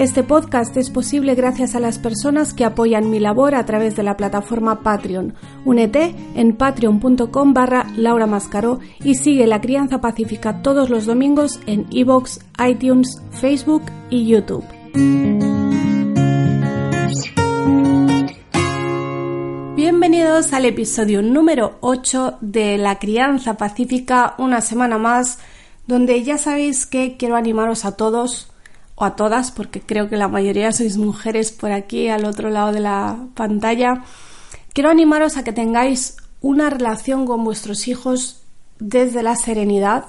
Este podcast es posible gracias a las personas que apoyan mi labor a través de la plataforma Patreon. Únete en patreon.com barra Laura Mascaró y sigue La Crianza Pacífica todos los domingos en iVoox, iTunes, Facebook y YouTube. Bienvenidos al episodio número 8 de La Crianza Pacífica, una semana más, donde ya sabéis que quiero animaros a todos o a todas, porque creo que la mayoría sois mujeres por aquí al otro lado de la pantalla, quiero animaros a que tengáis una relación con vuestros hijos desde la serenidad,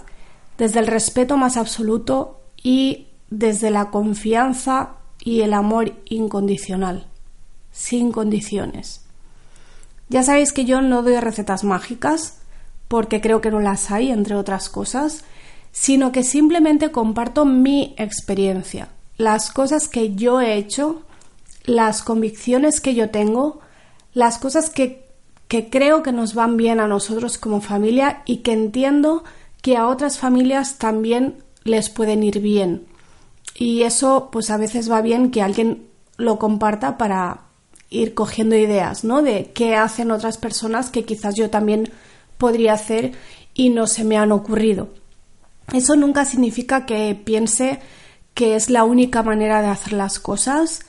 desde el respeto más absoluto y desde la confianza y el amor incondicional, sin condiciones. Ya sabéis que yo no doy recetas mágicas, porque creo que no las hay, entre otras cosas, sino que simplemente comparto mi experiencia, las cosas que yo he hecho, las convicciones que yo tengo, las cosas que, que creo que nos van bien a nosotros como familia y que entiendo que a otras familias también les pueden ir bien. Y eso pues a veces va bien que alguien lo comparta para ir cogiendo ideas, ¿no? De qué hacen otras personas que quizás yo también podría hacer y no se me han ocurrido. Eso nunca significa que piense que es la única manera de hacer las cosas,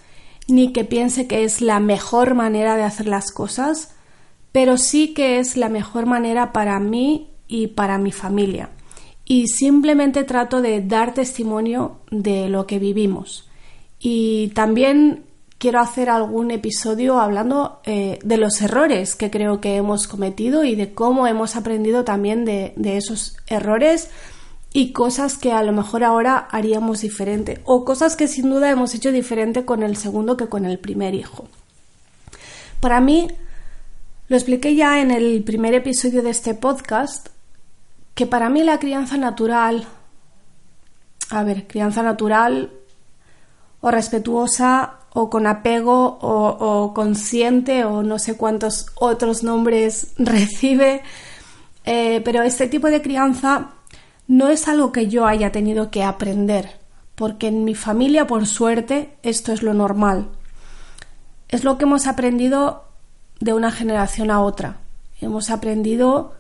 ni que piense que es la mejor manera de hacer las cosas, pero sí que es la mejor manera para mí y para mi familia. Y simplemente trato de dar testimonio de lo que vivimos. Y también quiero hacer algún episodio hablando eh, de los errores que creo que hemos cometido y de cómo hemos aprendido también de, de esos errores y cosas que a lo mejor ahora haríamos diferente o cosas que sin duda hemos hecho diferente con el segundo que con el primer hijo. Para mí, lo expliqué ya en el primer episodio de este podcast, que para mí la crianza natural, a ver, crianza natural o respetuosa o con apego o, consciente o no sé cuántos otros nombres recibe, eh, pero este tipo de crianza no es algo que yo haya tenido que aprender, porque en mi familia, por suerte, esto es lo normal. Es lo que hemos aprendido de una generación a otra. Hemos aprendido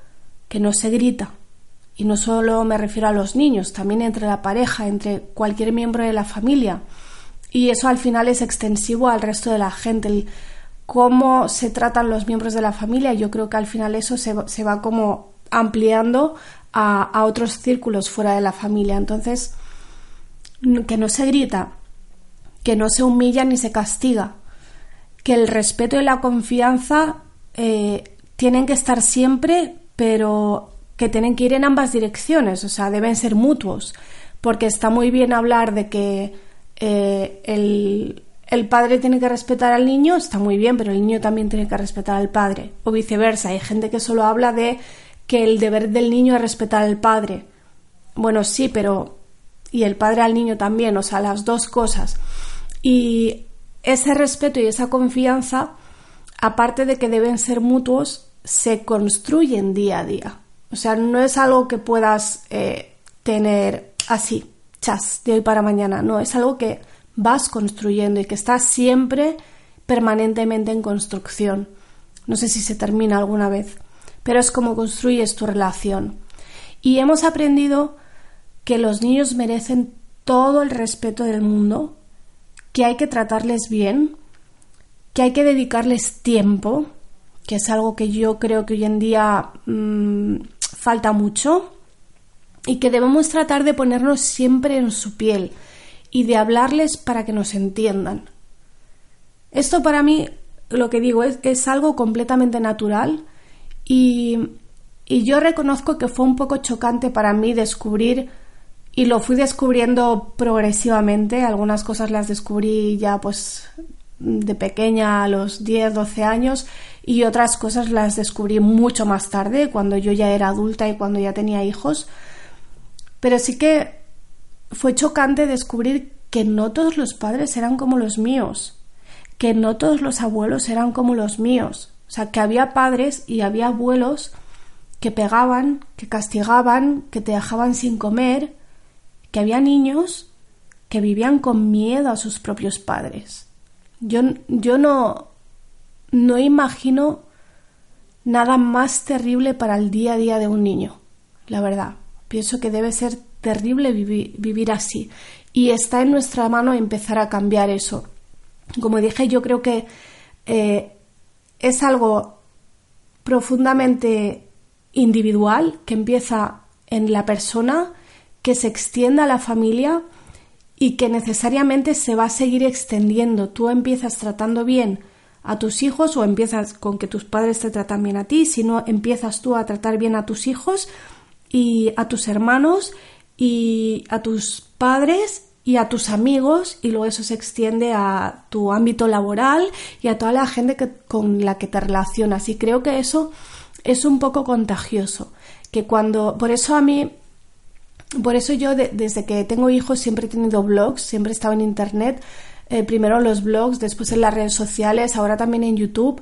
que no se grita. Y no solo me refiero a los niños, también entre la pareja, entre cualquier miembro de la familia. Y eso al final es extensivo al resto de la gente. cómo se tratan los miembros de la familia, yo creo que al final eso se, se va como ampliando a, otros círculos fuera de la familia. Entonces, que no se grita, que no se humilla ni se castiga, que el respeto y la confianza eh, tienen que estar siempre, pero que tienen que ir en ambas direcciones, o sea, deben ser mutuos, porque está muy bien hablar de que eh, el, el, padre tiene que respetar al niño, está muy bien, pero el niño también tiene que respetar al padre, o viceversa. Hay gente que solo habla de que el deber del niño es respetar al padre. Bueno, sí, pero y el padre al niño también, o sea, las dos cosas. Y ese respeto y esa confianza, aparte de que deben ser mutuos, se construyen día a día. O sea, no es algo que puedas eh, tener así, chas, de hoy para mañana. No, es algo que vas construyendo y que está siempre permanentemente en construcción. No sé si se termina alguna vez pero es como construyes tu relación. Y hemos aprendido que los niños merecen todo el respeto del mundo, que hay que tratarles bien, que hay que dedicarles tiempo, que es algo que yo creo que hoy en día mm, falta mucho, y que debemos tratar de ponernos siempre en su piel y de hablarles para que nos entiendan. Esto para mí, lo que digo, es, es algo completamente natural y, yo reconozco que fue un poco chocante para mí descubrir, y lo fui descubriendo progresivamente, algunas cosas las descubrí ya pues de pequeña a los 10, 12 años y otras cosas las descubrí mucho más tarde, cuando yo ya era adulta y cuando ya tenía hijos. Pero sí que fue chocante descubrir que no todos los padres eran como los míos, que no todos los abuelos eran como los míos. O sea, que había padres y había abuelos que pegaban, que castigaban, que te dejaban sin comer, que había niños que vivían con miedo a sus propios padres. Yo, yo no, no imagino nada más terrible para el día a día de un niño, la verdad. Pienso que debe ser terrible vivir, así y está en nuestra mano empezar a cambiar eso. Como dije, yo creo que eh, es algo profundamente individual que empieza en la persona, que se extienda a la familia y que necesariamente se va a seguir extendiendo. Tú empiezas tratando bien a tus hijos o empiezas con que tus padres te tratan bien a ti, si no empiezas tú a tratar bien a tus hijos y a tus hermanos y a tus padres y a tus amigos y luego eso se extiende a tu ámbito laboral y a toda la gente que, con la que te relacionas. Y creo que eso es un poco contagioso que cuando por eso a mí por eso yo desde que tengo hijos siempre he tenido blogs, siempre he estado en internet, eh, primero en los blogs, después en las redes sociales, ahora también en YouTube,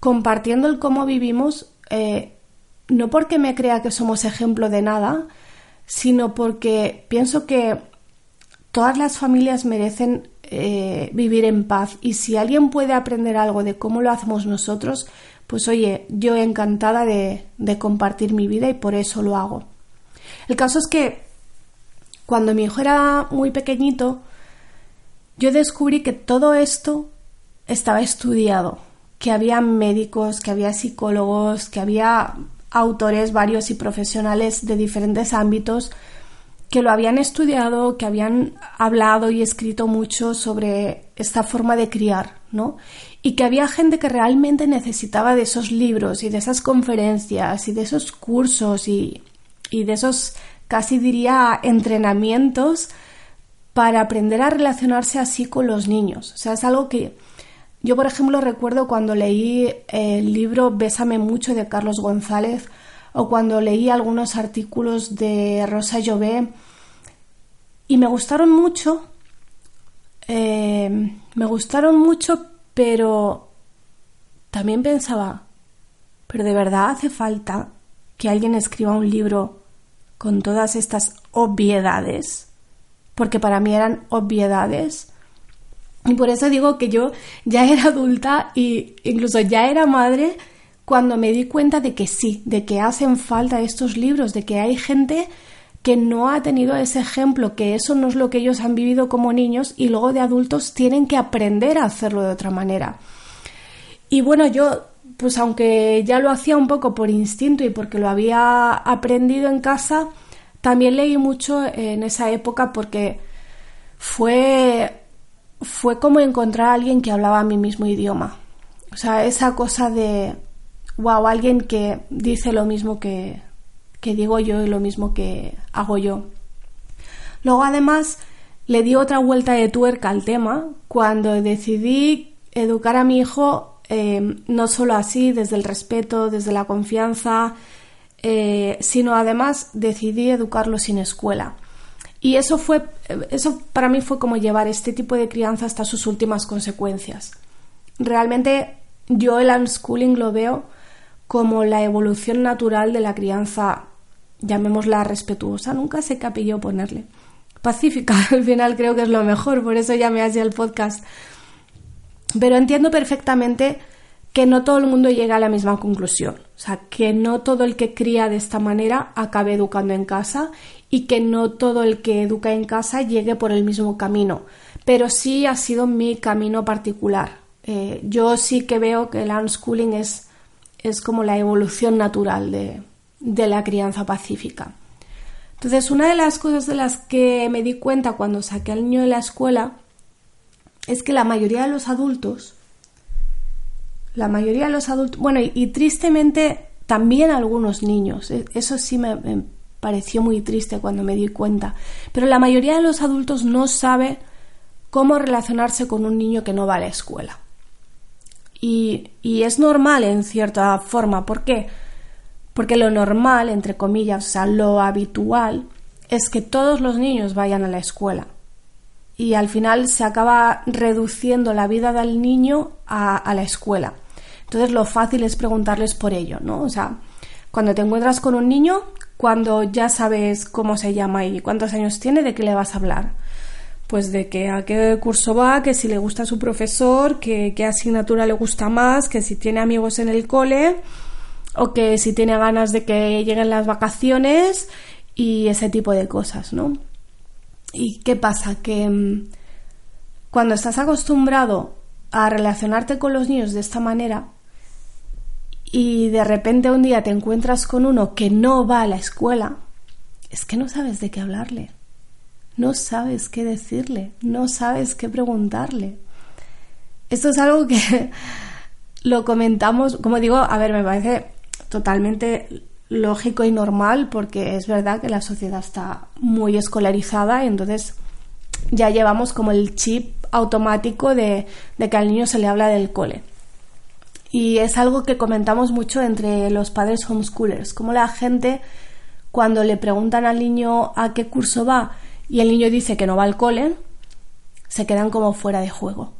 compartiendo el cómo vivimos, eh, no porque me crea que somos ejemplo de nada, sino porque pienso que todas las familias merecen eh, vivir en paz y si alguien puede aprender algo de cómo lo hacemos nosotros, pues oye, yo encantada de compartir mi vida y por eso lo hago. El caso es que cuando mi hijo era muy pequeñito, yo descubrí que todo esto estaba estudiado, que había médicos, que había psicólogos, que había autores varios y profesionales de diferentes ámbitos que lo habían estudiado, que habían hablado y escrito mucho sobre esta forma de criar, ¿no? Y que había gente que realmente necesitaba de esos libros y de esas conferencias y de esos cursos y, y de esos casi diría entrenamientos para aprender a relacionarse así con los niños. O sea, es algo que yo, por ejemplo, recuerdo cuando leí el libro Bésame mucho de Carlos González o cuando leí algunos artículos de Rosa Llobé y me gustaron mucho, eh, me gustaron mucho, pero también pensaba, pero de verdad hace falta que alguien escriba un libro con todas estas obviedades, porque para mí eran obviedades. Y por eso digo que yo ya era adulta e incluso ya era madre cuando me di cuenta de que sí, de que hacen falta estos libros, de que hay gente que no ha tenido ese ejemplo, que eso no es lo que ellos han vivido como niños y luego de adultos tienen que aprender a hacerlo de otra manera. Y bueno, yo pues aunque ya lo hacía un poco por instinto y porque lo había aprendido en casa, también leí mucho en esa época porque fue, fue como encontrar a alguien que hablaba mi mismo idioma. O sea, esa cosa de, wow, alguien que dice lo mismo que, que digo yo y lo mismo que hago yo. Luego además le di otra vuelta de tuerca al tema cuando decidí educar a mi hijo eh, no solo así, desde el respeto, desde la confianza, eh, sino además decidí educarlo sin escuela. Y eso fue, eso para mí fue como llevar este tipo de crianza hasta sus últimas consecuencias. Realmente yo el unschooling lo veo como la evolución natural de la crianza, llamémosla respetuosa, nunca sé qué apellido ponerle. Pacífica, al final creo que es lo mejor, por eso llamé así el podcast. Pero entiendo perfectamente que no todo el mundo llega a la misma conclusión. O sea, que no todo el que cría de esta manera acabe educando en casa y que no todo el que educa en casa llegue por el mismo camino. Pero sí ha sido mi camino particular. Eh, yo sí que veo que el unschooling es, es como la evolución natural de, de la crianza pacífica. Entonces, una de las cosas de las que me di cuenta cuando saqué al niño de la escuela es que la mayoría de los adultos, la mayoría de los adultos, bueno, y, tristemente también algunos niños, e, eso sí me, me, pareció muy triste cuando me di cuenta, pero la mayoría de los adultos no sabe cómo relacionarse con un niño que no va a la escuela. Y, y, es normal en cierta forma. ¿Por qué? Porque lo normal, entre comillas, o sea, lo habitual, es que todos los niños vayan a la escuela. Y al final se acaba reduciendo la vida del niño a, a la escuela. Entonces lo fácil es preguntarles por ello, ¿no? O sea, cuando te encuentras con un niño, cuando ya sabes cómo se llama y cuántos años tiene, ¿de qué le vas a hablar? Pues de que a qué curso va, que si le gusta su profesor, que qué asignatura le gusta más, que si tiene amigos en el cole o que si tiene ganas de que lleguen las vacaciones y ese tipo de cosas, ¿no? ¿Y qué pasa? Que mm, cuando estás acostumbrado a relacionarte con los niños de esta manera, y de repente un día te encuentras con uno que no va a la escuela, es que no sabes de qué hablarle, no sabes qué decirle, no sabes qué preguntarle. Esto es algo que lo comentamos, como digo, a ver, me parece totalmente lógico y normal porque es verdad que la sociedad está muy escolarizada y entonces ya llevamos como el chip automático de, que al niño se le habla del cole. Y es algo que comentamos mucho entre los padres homeschoolers, como la gente cuando le preguntan al niño a qué curso va y el niño dice que no va al cole, se quedan como fuera de juego.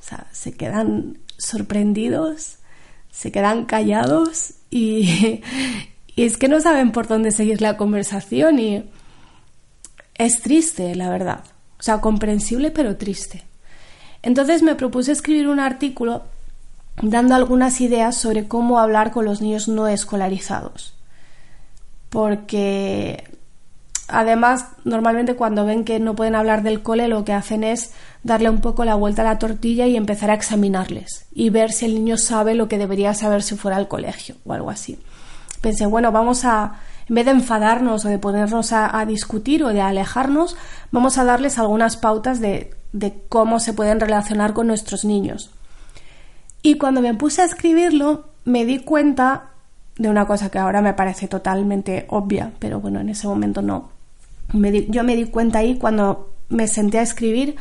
O sea, se quedan sorprendidos, se quedan callados y, y es que no saben por dónde seguir la conversación y es triste, la verdad. O sea, comprensible pero triste. Entonces me propuse escribir un artículo dando algunas ideas sobre cómo hablar con los niños no escolarizados. Porque además, normalmente cuando ven que no pueden hablar del cole, lo que hacen es darle un poco la vuelta a la tortilla y empezar a examinarles y ver si el niño sabe lo que debería saber si fuera al colegio o algo así. Pensé, bueno, vamos a, en vez de enfadarnos o de ponernos a, discutir o de alejarnos, vamos a darles algunas pautas de cómo se pueden relacionar con nuestros niños. Y cuando me puse a escribirlo, me di cuenta de una cosa que ahora me parece totalmente obvia, pero bueno, en ese momento no. Yo me di cuenta ahí cuando me senté a escribir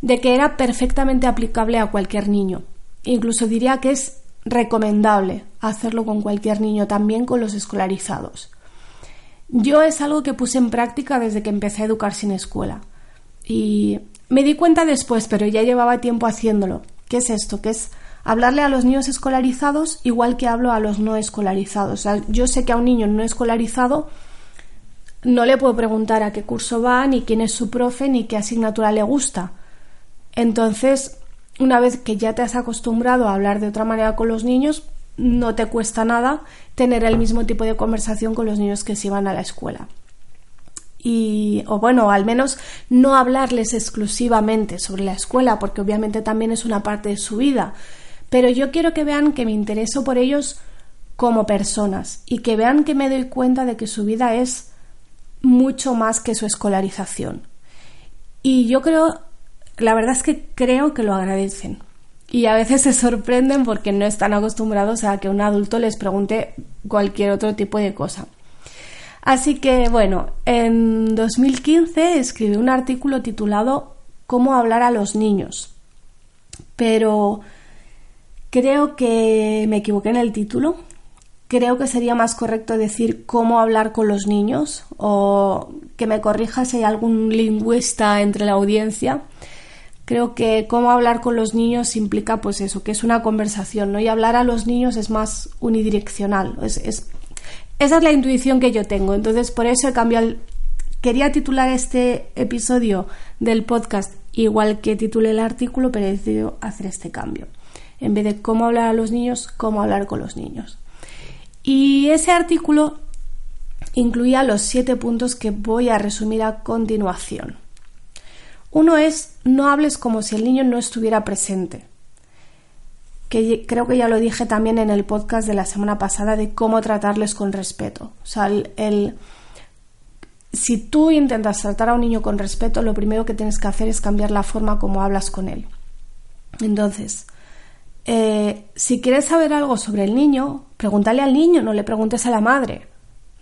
de que era perfectamente aplicable a cualquier niño. Incluso diría que es recomendable hacerlo con cualquier niño, también con los escolarizados. Yo es algo que puse en práctica desde que empecé a educar sin escuela. Y me di cuenta después, pero ya llevaba tiempo haciéndolo. ¿Qué es esto? Que es hablarle a los niños escolarizados igual que hablo a los no escolarizados. yo sé que a un niño no escolarizado no le puedo preguntar a qué curso va, ni quién es su profe, ni qué asignatura le gusta. Entonces, una vez que ya te has acostumbrado a hablar de otra manera con los niños, no te cuesta nada tener el mismo tipo de conversación con los niños que se van a la escuela. Y, o bueno, al menos no hablarles exclusivamente sobre la escuela, porque obviamente también es una parte de su vida, pero yo quiero que vean que me intereso por ellos como personas y que vean que me doy cuenta de que su vida es mucho más que su escolarización. Y yo creo, la verdad es que creo que lo agradecen. Y a veces se sorprenden porque no están acostumbrados a que un adulto les pregunte cualquier otro tipo de cosa. Así que bueno, en 2015 escribí un artículo titulado Cómo hablar a los niños. Pero Creo que me equivoqué en el título. Creo que sería más correcto decir cómo hablar con los niños o que me corrija si hay algún lingüista entre la audiencia. Creo que cómo hablar con los niños implica pues eso, que es una conversación, ¿no? Y hablar a los niños es más unidireccional. Es, esa es la intuición que yo tengo. Entonces, por eso he cambiado Quería titular este episodio del podcast igual que titulé el artículo, pero he decidido hacer este cambio en vez de cómo hablar a los niños, cómo hablar con los niños. Y ese artículo incluía los siete puntos que voy a resumir a continuación. Uno es no hables como si el niño no estuviera presente. Que creo que ya lo dije también en el podcast de la semana pasada de cómo tratarles con respeto. O sea, el, si tú intentas tratar a un niño con respeto, lo primero que tienes que hacer es cambiar la forma como hablas con él. Entonces, eh, si quieres saber algo sobre el niño, pregúntale al niño, no le preguntes a la madre.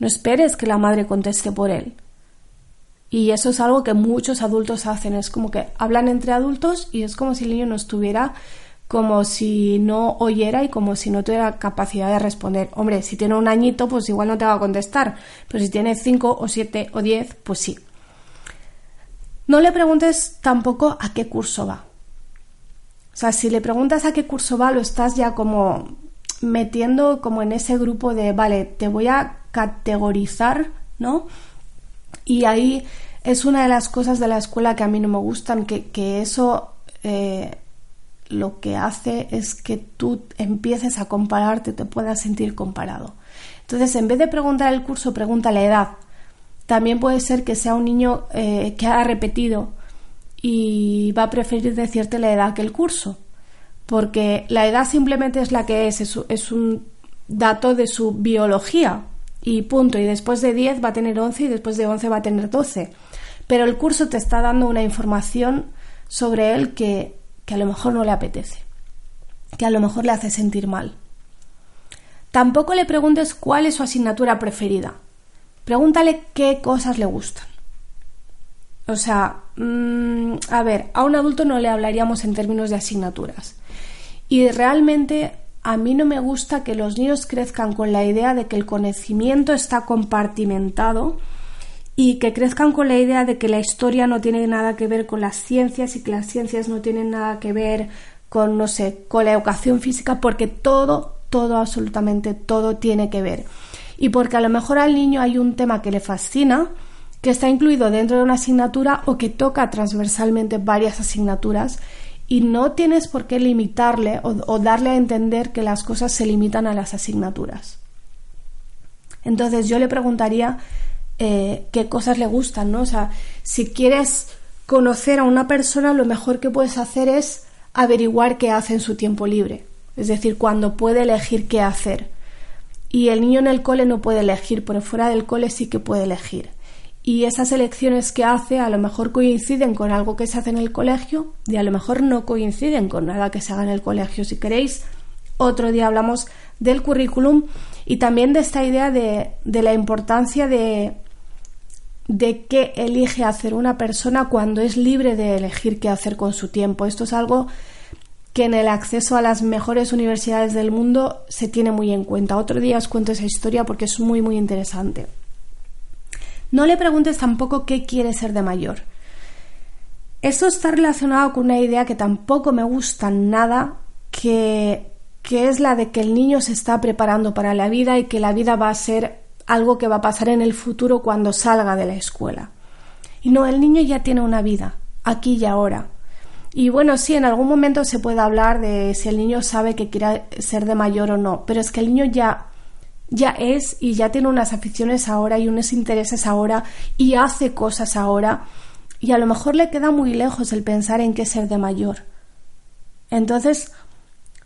No esperes que la madre conteste por él. Y eso es algo que muchos adultos hacen, es como que hablan entre adultos y es como si el niño no estuviera, como si no oyera y como si no tuviera capacidad de responder. Hombre, si tiene un añito, pues igual no te va a contestar, pero si tiene cinco o siete o diez, pues sí. No le preguntes tampoco a qué curso va. O sea, si le preguntas a qué curso va, lo estás ya como metiendo como en ese grupo de, vale, te voy a categorizar, ¿no? Y ahí es una de las cosas de la escuela que a mí no me gustan, que, eso eh, lo que hace es que tú empieces a compararte, te puedas sentir comparado. Entonces, en vez de preguntar el curso, pregunta la edad. También puede ser que sea un niño eh, que ha repetido y va a preferir decirte la edad que el curso, porque la edad simplemente es la que es, es, un dato de su biología y punto. Y después de 10 va a tener 11 y después de 11 va a tener 12. Pero el curso te está dando una información sobre él que, que a lo mejor no le apetece, que a lo mejor le hace sentir mal. Tampoco le preguntes cuál es su asignatura preferida. Pregúntale qué cosas le gustan. O sea, mm, a ver, a un adulto no le hablaríamos en términos de asignaturas. Y realmente a mí no me gusta que los niños crezcan con la idea de que el conocimiento está compartimentado y que crezcan con la idea de que la historia no tiene nada que ver con las ciencias y que las ciencias no tienen nada que ver con, no sé, con la educación física, porque todo, todo, absolutamente todo tiene que ver y porque a lo mejor al niño hay un tema que le fascina, que está incluido dentro de una asignatura o que toca transversalmente varias asignaturas y no tienes por qué limitarle o, darle a entender que las cosas se limitan a las asignaturas. Entonces yo le preguntaría eh, qué cosas le gustan, ¿no? O sea, si quieres conocer a una persona, lo mejor que puedes hacer es averiguar qué hace en su tiempo libre, es decir, cuando puede elegir qué hacer. Y el niño en el cole no puede elegir, pero fuera del cole sí que puede elegir. Y esas elecciones que hace a lo mejor coinciden con algo que se hace en el colegio y a lo mejor no coinciden con nada que se haga en el colegio. Si queréis, otro día hablamos del currículum y también de esta idea de, de la importancia de, de qué elige hacer una persona cuando es libre de elegir qué hacer con su tiempo. Esto es algo que en el acceso a las mejores universidades del mundo se tiene muy en cuenta. Otro día os cuento esa historia porque es muy muy interesante. No le preguntes tampoco qué quiere ser de mayor. Eso está relacionado con una idea que tampoco me gusta nada, que, que es la de que el niño se está preparando para la vida y que la vida va a ser algo que va a pasar en el futuro cuando salga de la escuela. Y no, el niño ya tiene una vida, aquí y ahora. Y bueno, sí, en algún momento se puede hablar de si el niño sabe que quiere ser de mayor o no, pero es que el niño ya ya es y ya tiene unas aficiones ahora y unos intereses ahora y hace cosas ahora y a lo mejor le queda muy lejos el pensar en qué ser de mayor. Entonces,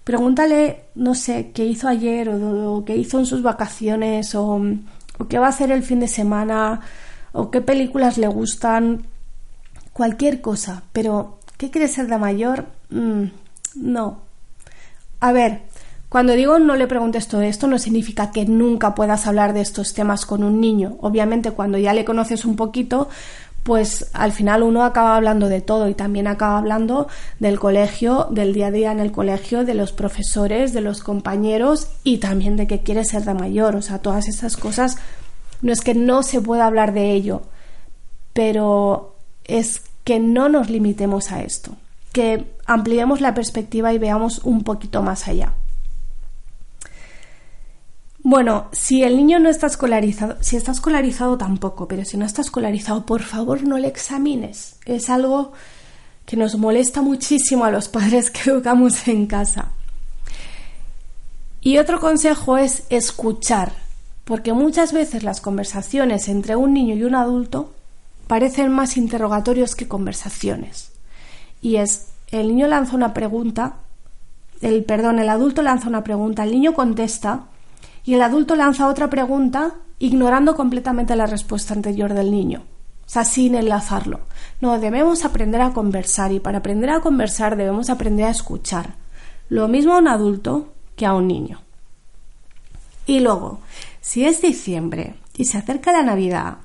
pregúntale, no sé, qué hizo ayer o, qué hizo en sus vacaciones o, qué va a hacer el fin de semana o qué películas le gustan, cualquier cosa, pero ¿Qué quiere ser de mayor? Mm, no. A ver, cuando digo no le preguntes todo esto, no significa que nunca puedas hablar de estos temas con un niño. Obviamente, cuando ya le conoces un poquito, pues al final uno acaba hablando de todo y también acaba hablando del colegio, del día a día en el colegio, de los profesores, de los compañeros y también de que quiere ser de mayor. O sea, todas esas cosas no es que no se pueda hablar de ello, pero es que no nos limitemos a esto, que ampliemos la perspectiva y veamos un poquito más allá. Bueno, si el niño no está escolarizado, si está escolarizado tampoco, pero si no está escolarizado, por favor no le examines. Es algo que nos molesta muchísimo a los padres que educamos en casa. Y otro consejo es escuchar, porque muchas veces las conversaciones entre un niño y un adulto parecen más interrogatorios que conversaciones. Y es, el niño lanza una pregunta, el perdón, el adulto lanza una pregunta, el niño contesta y el adulto lanza otra pregunta ignorando completamente la respuesta anterior del niño. O sea, sin enlazarlo. No, debemos aprender a conversar y para aprender a conversar debemos aprender a escuchar. Lo mismo a un adulto que a un niño. Y luego, si es diciembre y se acerca la Navidad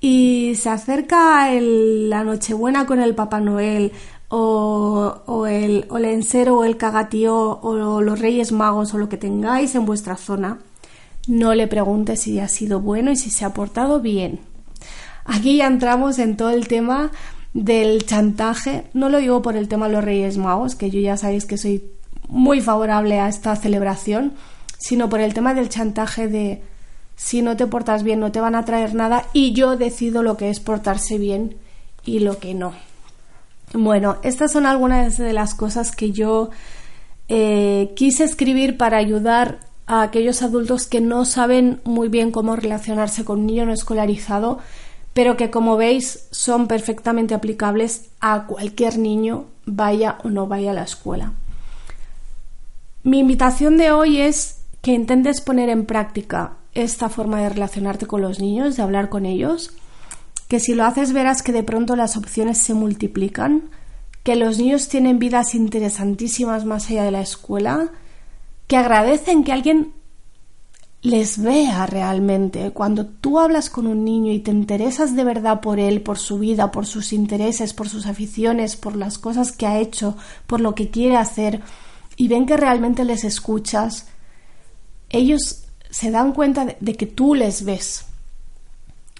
y se acerca la Nochebuena con el Papá Noel o, el, o el o el cagatío o los Reyes Magos o lo que tengáis en vuestra zona, no le preguntes si ha sido bueno y si se ha portado bien. Aquí ya entramos en todo el tema del chantaje. No lo digo por el tema de los Reyes Magos, que yo ya sabéis que soy muy favorable a esta celebración, sino por el tema del chantaje de si no te portas bien no te van a traer nada y yo decido lo que es portarse bien y lo que no. Bueno, estas son algunas de las cosas que yo eh, quise escribir para ayudar a aquellos adultos que no saben muy bien cómo relacionarse con un niño no escolarizado, pero que como veis son perfectamente aplicables a cualquier niño, vaya o no vaya a la escuela. Mi invitación de hoy es que intentes poner en práctica esta forma de relacionarte con los niños, de hablar con ellos, que si lo haces verás que de pronto las opciones se multiplican, que los niños tienen vidas interesantísimas más allá de la escuela, que agradecen que alguien les vea realmente. Cuando tú hablas con un niño y te interesas de verdad por él, por su vida, por sus intereses, por sus aficiones, por las cosas que ha hecho, por lo que quiere hacer, y ven que realmente les escuchas, ellos se dan cuenta de, que tú les ves.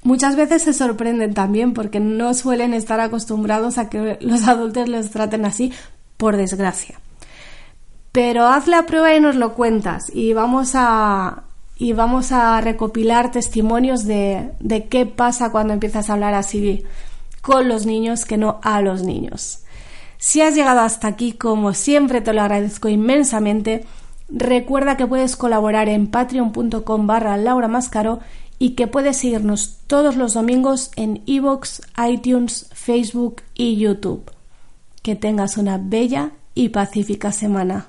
Muchas veces se sorprenden también porque no suelen estar acostumbrados a que los adultos les traten así, por desgracia. Pero haz la prueba y nos lo cuentas y vamos a, y vamos a recopilar testimonios de, de qué pasa cuando empiezas a hablar así con los niños que no a los niños. Si has llegado hasta aquí, como siempre, te lo agradezco inmensamente. Recuerda que puedes colaborar en patreon.com barra Laura Mascaro y que puedes seguirnos todos los domingos en iVoox, iTunes, Facebook y YouTube. Que tengas una bella y pacífica semana.